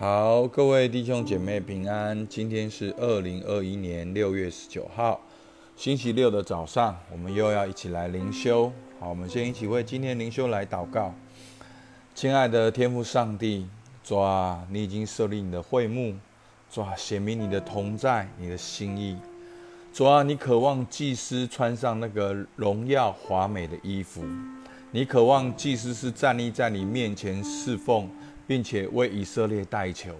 好，各位弟兄姐妹平安。今天是二零二一年六月十九号，星期六的早上，我们又要一起来灵修。好，我们先一起为今天灵修来祷告。亲爱的天父上帝，主啊，你已经设立你的会幕，主啊，显明你的同在，你的心意。主啊，你渴望祭司穿上那个荣耀华美的衣服，你渴望祭司是站立在你面前侍奉。并且为以色列代求，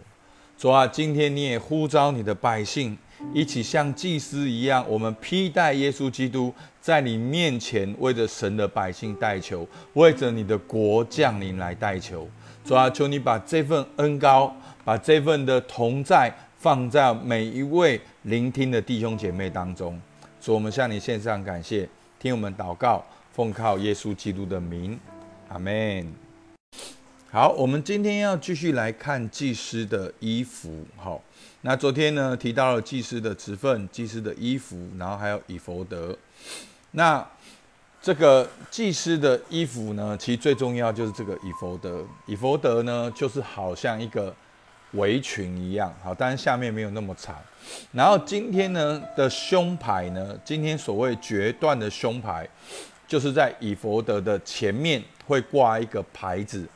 主啊，今天你也呼召你的百姓一起像祭司一样，我们披戴耶稣基督，在你面前为着神的百姓代求，为着你的国降临来代求。主啊，求你把这份恩高，把这份的同在放在每一位聆听的弟兄姐妹当中。主，我们向你献上感谢，听我们祷告，奉靠耶稣基督的名，阿门。好，我们今天要继续来看祭司的衣服。好，那昨天呢提到了祭司的职分、祭司的衣服，然后还有以佛德。那这个祭司的衣服呢，其实最重要就是这个以佛德。以佛德呢，就是好像一个围裙一样，好，但是下面没有那么长。然后今天呢的胸牌呢，今天所谓决断的胸牌，就是在以佛德的前面会挂一个牌子。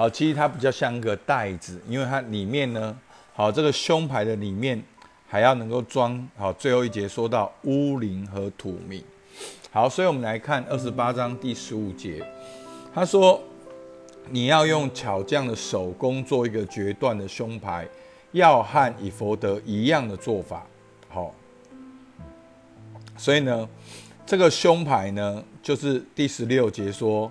好，其实它比较像一个袋子，因为它里面呢，好，这个胸牌的里面还要能够装好。最后一节说到乌灵和土命，好，所以我们来看二十八章第十五节，他说你要用巧匠的手工做一个决断的胸牌，要和以佛德一样的做法。好，所以呢，这个胸牌呢，就是第十六节说。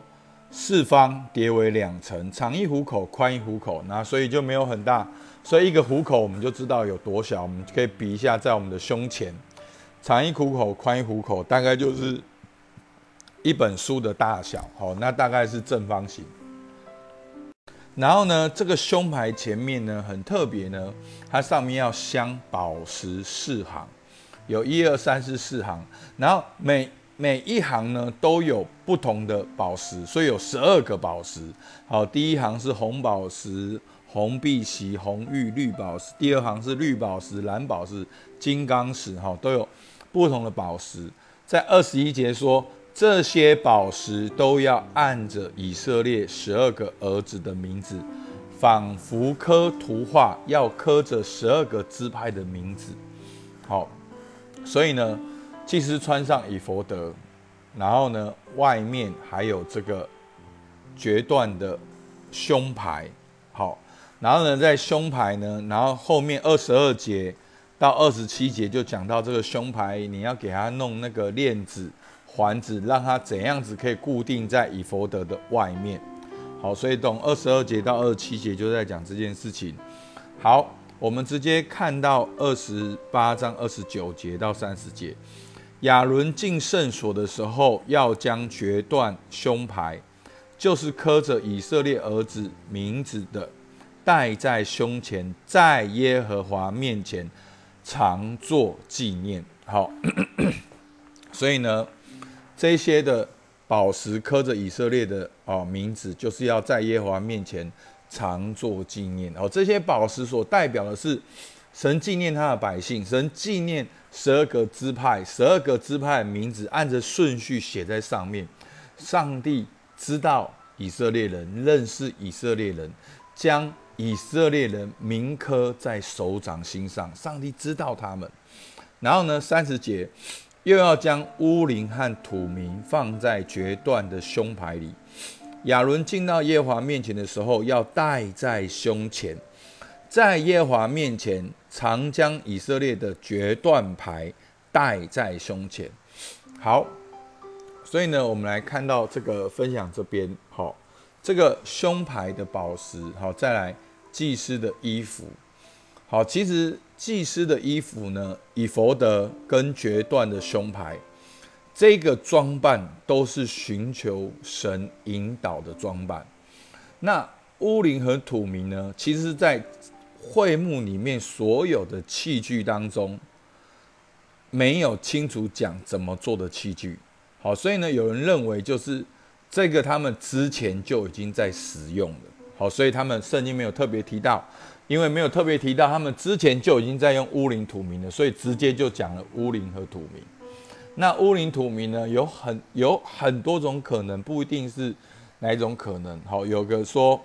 四方叠为两层，长一虎口，宽一虎口，那所以就没有很大，所以一个虎口我们就知道有多小，我们可以比一下，在我们的胸前，长一虎口，宽一虎口，大概就是一本书的大小，好，那大概是正方形。然后呢，这个胸牌前面呢很特别呢，它上面要镶宝石四行，有一二三四四行，然后每每一行呢都有不同的宝石，所以有十二个宝石。好，第一行是红宝石、红碧玺、红玉、绿宝石；第二行是绿宝石、蓝宝石、金刚石，哈，都有不同的宝石。在二十一节说，这些宝石都要按着以色列十二个儿子的名字，仿佛刻图画，要刻着十二个支派的名字。好，所以呢。祭司穿上以佛德，然后呢，外面还有这个决断的胸牌，好，然后呢，在胸牌呢，然后后面二十二节到二十七节就讲到这个胸牌，你要给他弄那个链子环子，让他怎样子可以固定在以佛德的外面，好，所以懂二十二节到二十七节就在讲这件事情。好，我们直接看到二十八章二十九节到三十节。亚伦进圣所的时候，要将决断胸牌，就是刻着以色列儿子名字的，戴在胸前，在耶和华面前常做纪念。好，所以呢，这些的宝石刻着以色列的哦名字，就是要在耶和华面前常做纪念。哦，这些宝石所代表的是神纪念他的百姓，神纪念。十二个支派，十二个支派名字按着顺序写在上面。上帝知道以色列人，认识以色列人，将以色列人铭刻在手掌心上。上帝知道他们。然后呢，三十节又要将乌灵和土名放在决断的胸牌里。亚伦进到耶华面前的时候，要戴在胸前，在耶和华面前。常将以色列的决断牌戴在胸前。好，所以呢，我们来看到这个分享这边，好，这个胸牌的宝石，好，再来祭司的衣服，好，其实祭司的衣服呢，以佛德跟决断的胸牌，这个装扮都是寻求神引导的装扮。那乌灵和土明呢，其实在。会幕里面所有的器具当中，没有清楚讲怎么做的器具。好，所以呢，有人认为就是这个他们之前就已经在使用了。好，所以他们圣经没有特别提到，因为没有特别提到，他们之前就已经在用乌灵土名了，所以直接就讲了乌灵和土名。那乌灵土名呢，有很有很多种可能，不一定是哪一种可能。好，有个说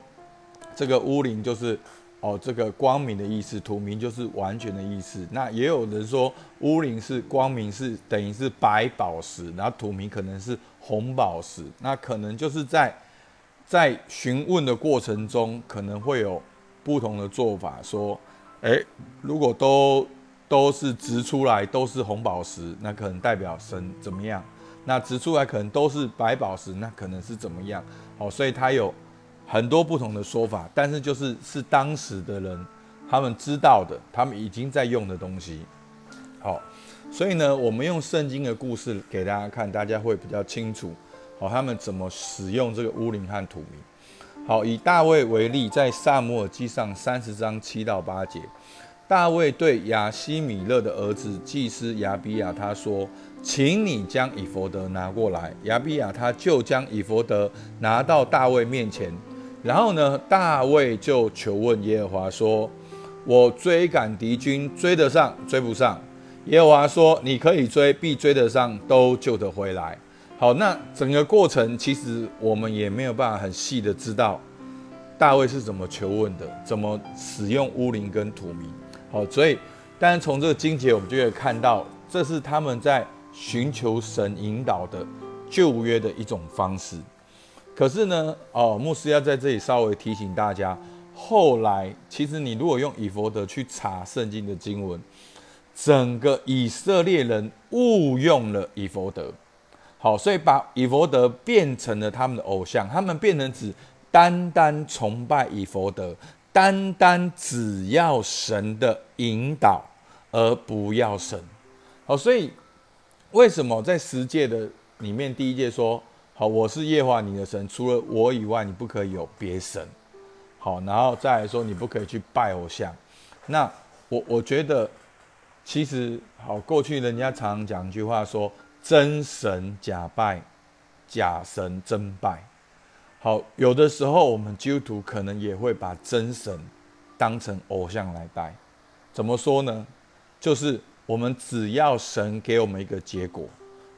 这个乌灵就是哦这个光明的意思，土名就是完全的意思。那也有人说乌灵是光明，是等于是白宝石，然后土名可能是红宝石。那可能就是在在询问的过程中，可能会有。不同的做法，说，哎，如果都都是直出来都是红宝石，那可能代表神怎么样？那直出来可能都是白宝石，那可能是怎么样？哦，所以它有很多不同的说法，但是就是是当时的人他们知道的，他们已经在用的东西。好，所以呢，我们用圣经的故事给大家看，大家会比较清楚。好，他们怎么使用这个乌灵和土名。好，以大卫为例，在萨摩尔记上三十章七到八节，大卫对亚西米勒的儿子祭司亚比亚他说：“请你将以佛德拿过来。”亚比亚他就将以佛德拿到大卫面前，然后呢，大卫就求问耶和华说：“我追赶敌军，追得上，追不上？”耶和华说：“你可以追，必追得上，都救得回来。”好，那整个过程其实我们也没有办法很细的知道大卫是怎么求问的，怎么使用乌灵跟土名。好，所以但是从这个经节我们就可以看到，这是他们在寻求神引导的旧约的一种方式。可是呢，哦，牧师要在这里稍微提醒大家，后来其实你如果用以佛德去查圣经的经文，整个以色列人误用了以佛德。好，所以把以佛德变成了他们的偶像，他们变成只单单崇拜以佛德，单单只要神的引导，而不要神。好，所以为什么在十诫的里面第一诫说：好，我是耶和华你的神，除了我以外，你不可以有别神。好，然后再来说，你不可以去拜偶像。那我我觉得，其实好，过去人家常常讲一句话说。真神假拜，假神真拜。好，有的时候我们基督徒可能也会把真神当成偶像来拜。怎么说呢？就是我们只要神给我们一个结果，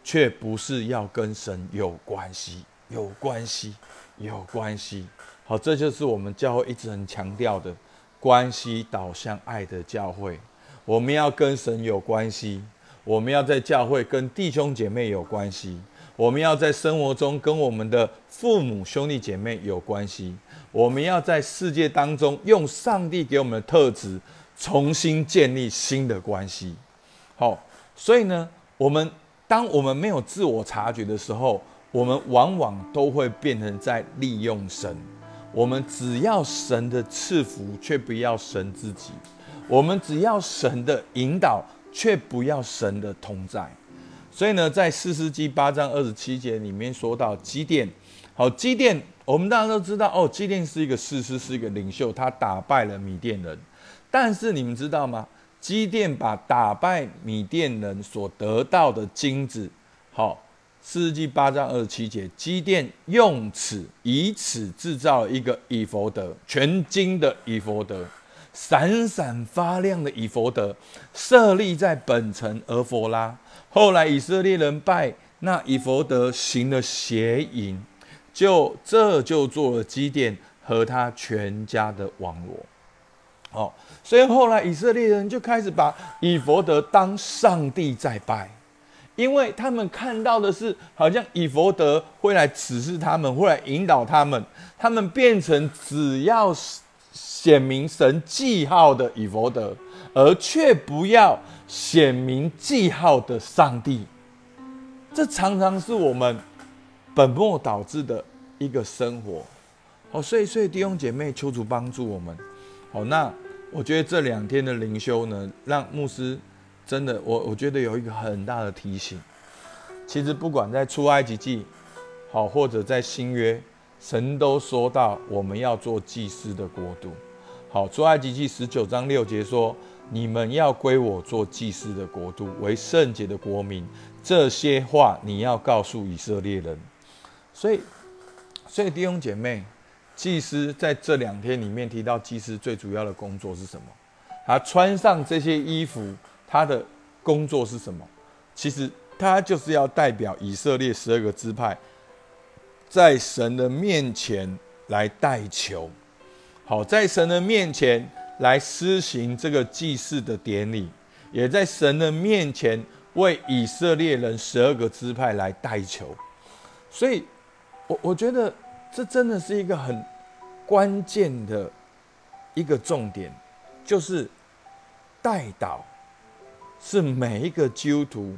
却不是要跟神有关系、有关系、有关系。好，这就是我们教会一直很强调的关系导向爱的教会。我们要跟神有关系。我们要在教会跟弟兄姐妹有关系，我们要在生活中跟我们的父母兄弟姐妹有关系，我们要在世界当中用上帝给我们的特质重新建立新的关系。好，所以呢，我们当我们没有自我察觉的时候，我们往往都会变成在利用神。我们只要神的赐福，却不要神自己；我们只要神的引导。却不要神的同在，所以呢，在四世纪八章二十七节里面说到基甸，好，基甸，我们大家都知道，哦，基甸是一个士师，是一个领袖，他打败了米甸人。但是你们知道吗？基甸把打败米甸人所得到的金子，好，四世纪八章二十七节，基甸用此以此制造一个以佛德，全金的以佛德。闪闪发亮的以佛德设立在本城俄佛拉。后来以色列人拜那以佛德行了邪淫，就这就做了基甸和他全家的网罗。哦，所以后来以色列人就开始把以佛德当上帝在拜，因为他们看到的是好像以佛德会来指示他们，会来引导他们，他们变成只要。显明神记号的以佛德，而却不要显明记号的上帝，这常常是我们本末导致的一个生活。哦，所以所以弟兄姐妹，求主帮助我们。好，那我觉得这两天的灵修呢，让牧师真的，我我觉得有一个很大的提醒。其实不管在出埃及记，好，或者在新约，神都说到我们要做祭司的国度。好，出埃及记十九章六节说：“你们要归我做祭司的国度，为圣洁的国民。”这些话你要告诉以色列人。所以，所以弟兄姐妹，祭司在这两天里面提到，祭司最主要的工作是什么？他穿上这些衣服，他的工作是什么？其实他就是要代表以色列十二个支派，在神的面前来代求，好，在神的面前来施行这个祭祀的典礼，也在神的面前为以色列人十二个支派来代求。所以，我我觉得。这真的是一个很关键的一个重点，就是代祷是每一个基督徒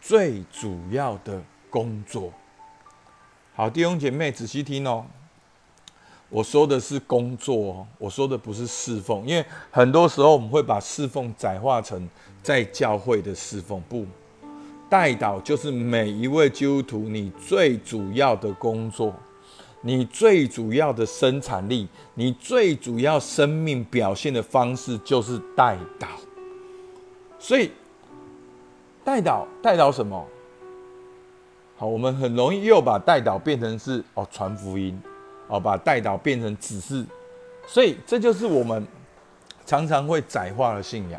最主要的工作。好，弟兄姐妹仔细听哦，我说的是工作，我说的不是侍奉，因为很多时候我们会把侍奉窄化成在教会的侍奉，不，代祷就是每一位基督徒你最主要的工作。你最主要的生产力，你最主要生命表现的方式就是带导。所以，带导带导什么？好，我们很容易又把带导变成是哦传福音，哦把带导变成只是，所以这就是我们常常会窄化的信仰。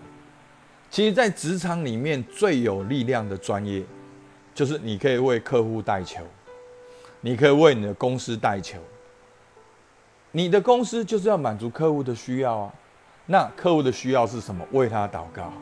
其实，在职场里面最有力量的专业，就是你可以为客户带球。你可以为你的公司代求，你的公司就是要满足客户的需要啊。那客户的需要是什么？为他祷告，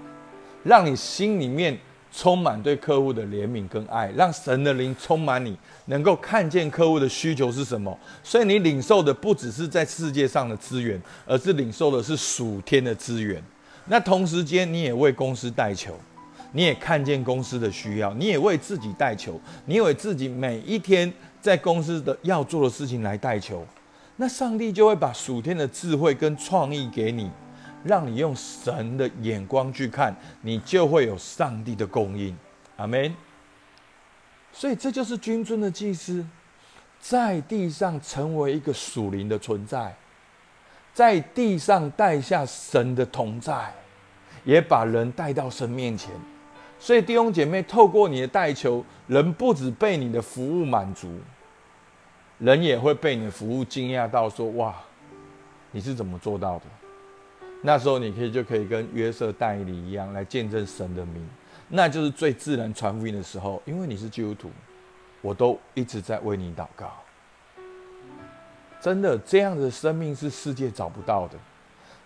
让你心里面充满对客户的怜悯跟爱，让神的灵充满你，能够看见客户的需求是什么。所以你领受的不只是在世界上的资源，而是领受的是属天的资源。那同时间你也为公司代求，你也看见公司的需要，你也为自己带球，你也为自己每一天。在公司的要做的事情来带球，那上帝就会把属天的智慧跟创意给你，让你用神的眼光去看，你就会有上帝的供应。阿门。所以这就是君尊的祭司，在地上成为一个属灵的存在，在地上带下神的同在，也把人带到神面前。所以弟兄姐妹，透过你的代求，人不止被你的服务满足。人也会被你的服务惊讶到，说：“哇，你是怎么做到的？”那时候你可以就可以跟约瑟代理一样来见证神的名，那就是最自然传福音的时候。因为你是基督徒，我都一直在为你祷告。真的，这样的生命是世界找不到的，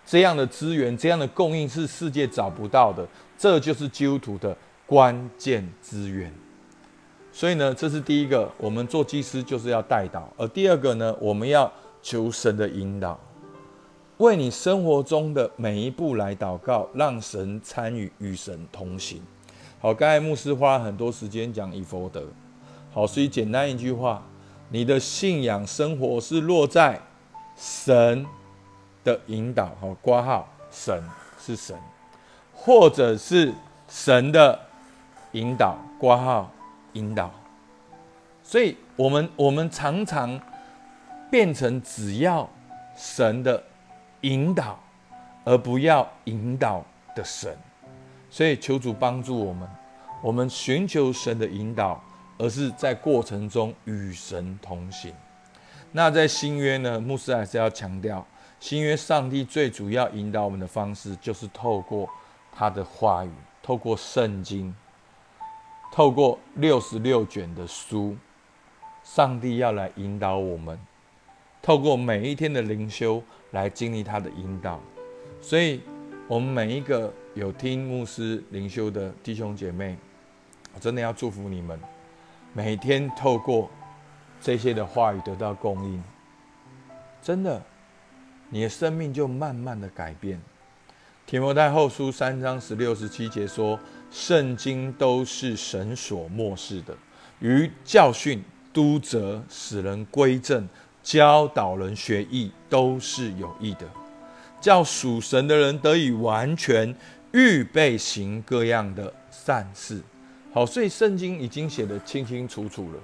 这样的资源、这样的供应是世界找不到的。这就是基督徒的关键资源。所以呢，这是第一个，我们做祭司就是要带导；而第二个呢，我们要求神的引导，为你生活中的每一步来祷告，让神参与，与神同行。好，刚才牧师花了很多时间讲以佛德。好，所以简单一句话，你的信仰生活是落在神的引导。好，挂号，神是神，或者是神的引导，挂号。引导，所以我们我们常常变成只要神的引导，而不要引导的神。所以求主帮助我们，我们寻求神的引导，而是在过程中与神同行。那在新约呢？牧师还是要强调，新约上帝最主要引导我们的方式，就是透过他的话语，透过圣经。透过六十六卷的书，上帝要来引导我们，透过每一天的灵修来经历他的引导。所以，我们每一个有听牧师灵修的弟兄姐妹，我真的要祝福你们，每天透过这些的话语得到供应，真的，你的生命就慢慢的改变。提摩太后书三章十六十七节说。圣经都是神所漠视的，于教训、督责、使人归正、教导人学艺，都是有益的，叫属神的人得以完全预备行各样的善事。好，所以圣经已经写得清清楚楚了。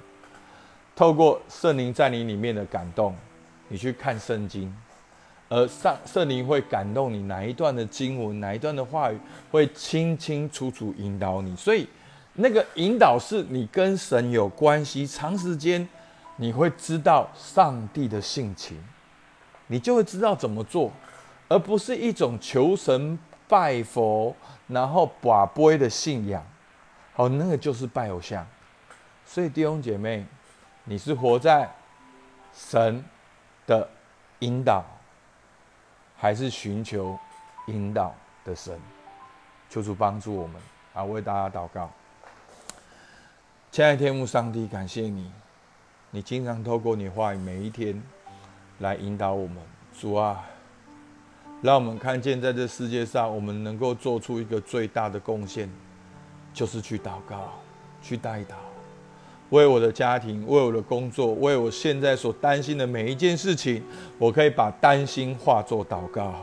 透过圣灵在你里面的感动，你去看圣经。而上圣灵会感动你哪一段的经文，哪一段的话语会清清楚楚引导你，所以那个引导是你跟神有关系，长时间你会知道上帝的性情，你就会知道怎么做，而不是一种求神拜佛，然后把杯的信仰。好，那个就是拜偶像。所以弟兄姐妹，你是活在神的引导，还是寻求引导的神？求主帮助我们啊！为大家祷告。亲爱的天父上帝，感谢你，你经常透过你话语每一天来引导我们。主啊，让我们看见在这世界上，我们能够做出一个最大的贡献，就是去祷告，去代祷，为我的家庭，为我的工作，为我现在所担心的每一件事情，我可以把担心化作祷告，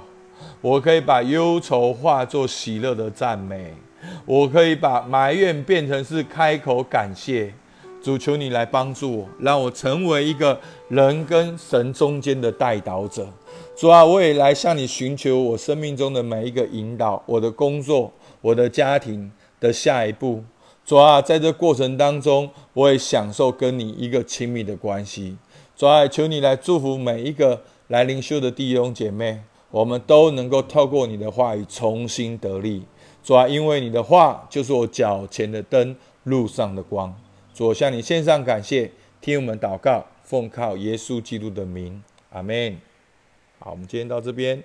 我可以把忧愁化作喜乐的赞美。我可以把埋怨变成是开口感谢，主求你来帮助我，让我成为一个人跟神中间的带导者。主啊，我也来向你寻求我生命中的每一个引导，我的工作，我的家庭的下一步。主啊，在这过程当中，我也享受跟你一个亲密的关系。主啊，求你来祝福每一个来灵修的弟兄姐妹，我们都能够透过你的话语重新得力。主啊，因为你的话就是我脚前的灯，路上的光。主，向你献上感谢，听我们祷告，奉靠耶稣基督的名，阿门。好，我们今天到这边。